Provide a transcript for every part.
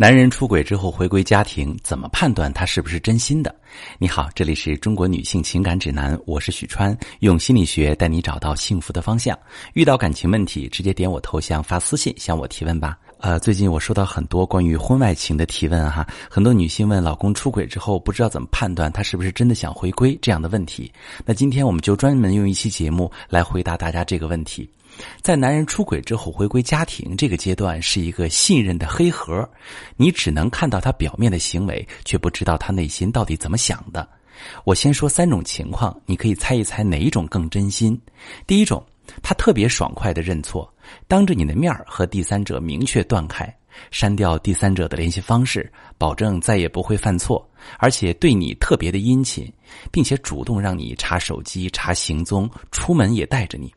男人出轨之后回归家庭，怎么判断他是不是真心的？你好，这里是中国女性情感指南，我是许川，用心理学带你找到幸福的方向。遇到感情问题，直接点我头像发私信向我提问吧。呃，最近我收到很多关于婚外情的提问哈，很多女性问老公出轨之后不知道怎么判断他是不是真的想回归这样的问题。那今天我们就专门用一期节目来回答大家这个问题。在男人出轨之后回归家庭这个阶段，是一个信任的黑盒，你只能看到他表面的行为，却不知道他内心到底怎么想的。我先说三种情况，你可以猜一猜哪一种更真心。第一种，他特别爽快的认错，当着你的面和第三者明确断开，删掉第三者的联系方式，保证再也不会犯错，而且对你特别的殷勤，并且主动让你查手机、查行踪，出门也带着你。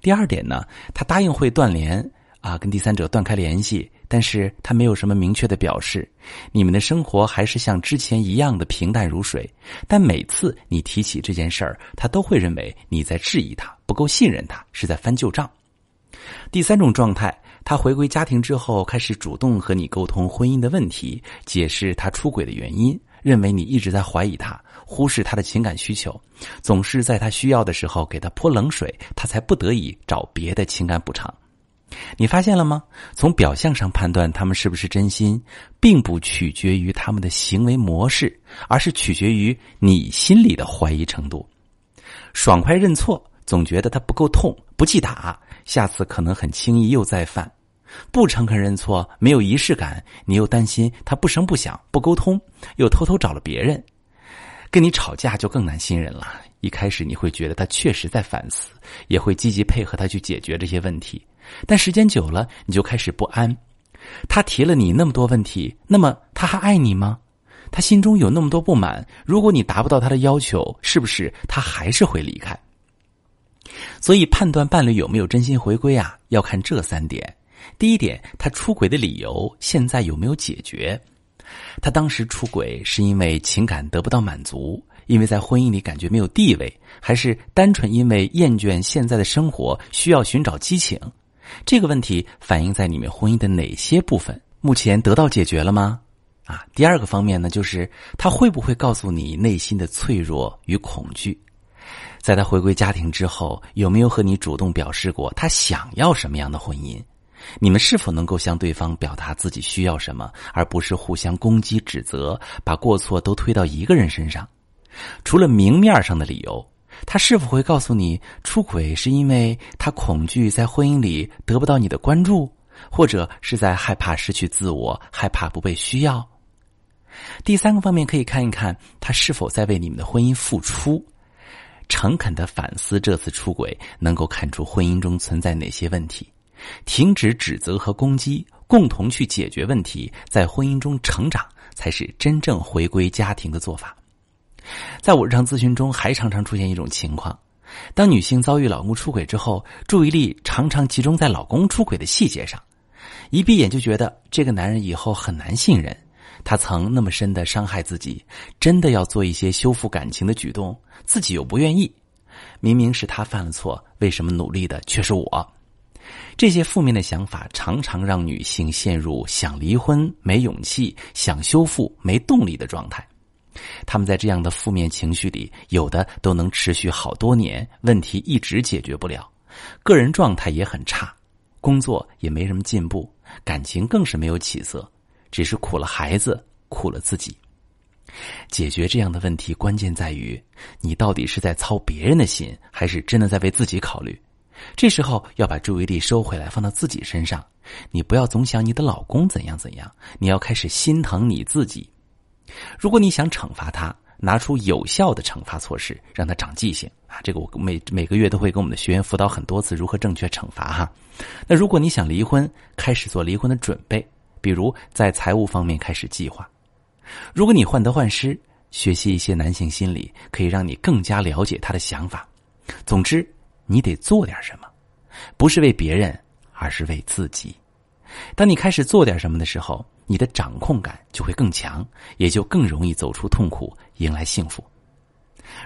第二点呢，他答应会断联啊，跟第三者断开联系，但是他没有什么明确的表示，你们的生活还是像之前一样的平淡如水。但每次你提起这件事儿，他都会认为你在质疑他，不够信任他，是在翻旧账。第三种状态，他回归家庭之后，开始主动和你沟通婚姻的问题，解释他出轨的原因。认为你一直在怀疑他，忽视他的情感需求，总是在他需要的时候给他泼冷水，他才不得已找别的情感补偿。你发现了吗？从表象上判断他们是不是真心，并不取决于他们的行为模式，而是取决于你心里的怀疑程度。爽快认错，总觉得他不够痛，不记打，下次可能很轻易又再犯。不诚恳认错，没有仪式感，你又担心他不声不响、不沟通，又偷偷找了别人，跟你吵架就更难信任了。一开始你会觉得他确实在反思，也会积极配合他去解决这些问题，但时间久了，你就开始不安。他提了你那么多问题，那么他还爱你吗？他心中有那么多不满，如果你达不到他的要求，是不是他还是会离开？所以判断伴侣有没有真心回归啊，要看这三点。第一点，他出轨的理由现在有没有解决？他当时出轨是因为情感得不到满足，因为在婚姻里感觉没有地位，还是单纯因为厌倦现在的生活，需要寻找激情？这个问题反映在你们婚姻的哪些部分？目前得到解决了吗？啊，第二个方面呢，就是他会不会告诉你内心的脆弱与恐惧？在他回归家庭之后，有没有和你主动表示过他想要什么样的婚姻？你们是否能够向对方表达自己需要什么，而不是互相攻击、指责，把过错都推到一个人身上？除了明面上的理由，他是否会告诉你出轨是因为他恐惧在婚姻里得不到你的关注，或者是在害怕失去自我，害怕不被需要？第三个方面可以看一看他是否在为你们的婚姻付出，诚恳的反思这次出轨，能够看出婚姻中存在哪些问题。停止指责和攻击，共同去解决问题，在婚姻中成长，才是真正回归家庭的做法。在我日常咨询中，还常常出现一种情况：当女性遭遇老公出轨之后，注意力常常集中在老公出轨的细节上，一闭眼就觉得这个男人以后很难信任，他曾那么深的伤害自己，真的要做一些修复感情的举动，自己又不愿意。明明是他犯了错，为什么努力的却是我？这些负面的想法常常让女性陷入想离婚没勇气、想修复没动力的状态。他们在这样的负面情绪里，有的都能持续好多年，问题一直解决不了，个人状态也很差，工作也没什么进步，感情更是没有起色，只是苦了孩子，苦了自己。解决这样的问题，关键在于你到底是在操别人的心，还是真的在为自己考虑。这时候要把注意力收回来，放到自己身上。你不要总想你的老公怎样怎样，你要开始心疼你自己。如果你想惩罚他，拿出有效的惩罚措施，让他长记性啊！这个我每每个月都会跟我们的学员辅导很多次，如何正确惩罚哈。那如果你想离婚，开始做离婚的准备，比如在财务方面开始计划。如果你患得患失，学习一些男性心理，可以让你更加了解他的想法。总之。你得做点什么，不是为别人，而是为自己。当你开始做点什么的时候，你的掌控感就会更强，也就更容易走出痛苦，迎来幸福。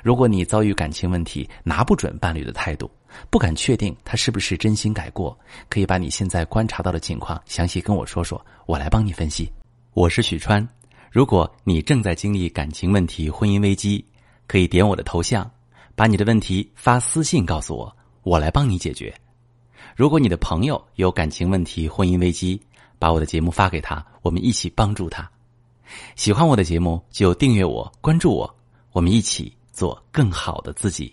如果你遭遇感情问题，拿不准伴侣的态度，不敢确定他是不是真心改过，可以把你现在观察到的情况详细跟我说说，我来帮你分析。我是许川。如果你正在经历感情问题、婚姻危机，可以点我的头像，把你的问题发私信告诉我，我来帮你解决。如果你的朋友有感情问题、婚姻危机，把我的节目发给他，我们一起帮助他。喜欢我的节目就订阅我、关注我，我们一起做更好的自己。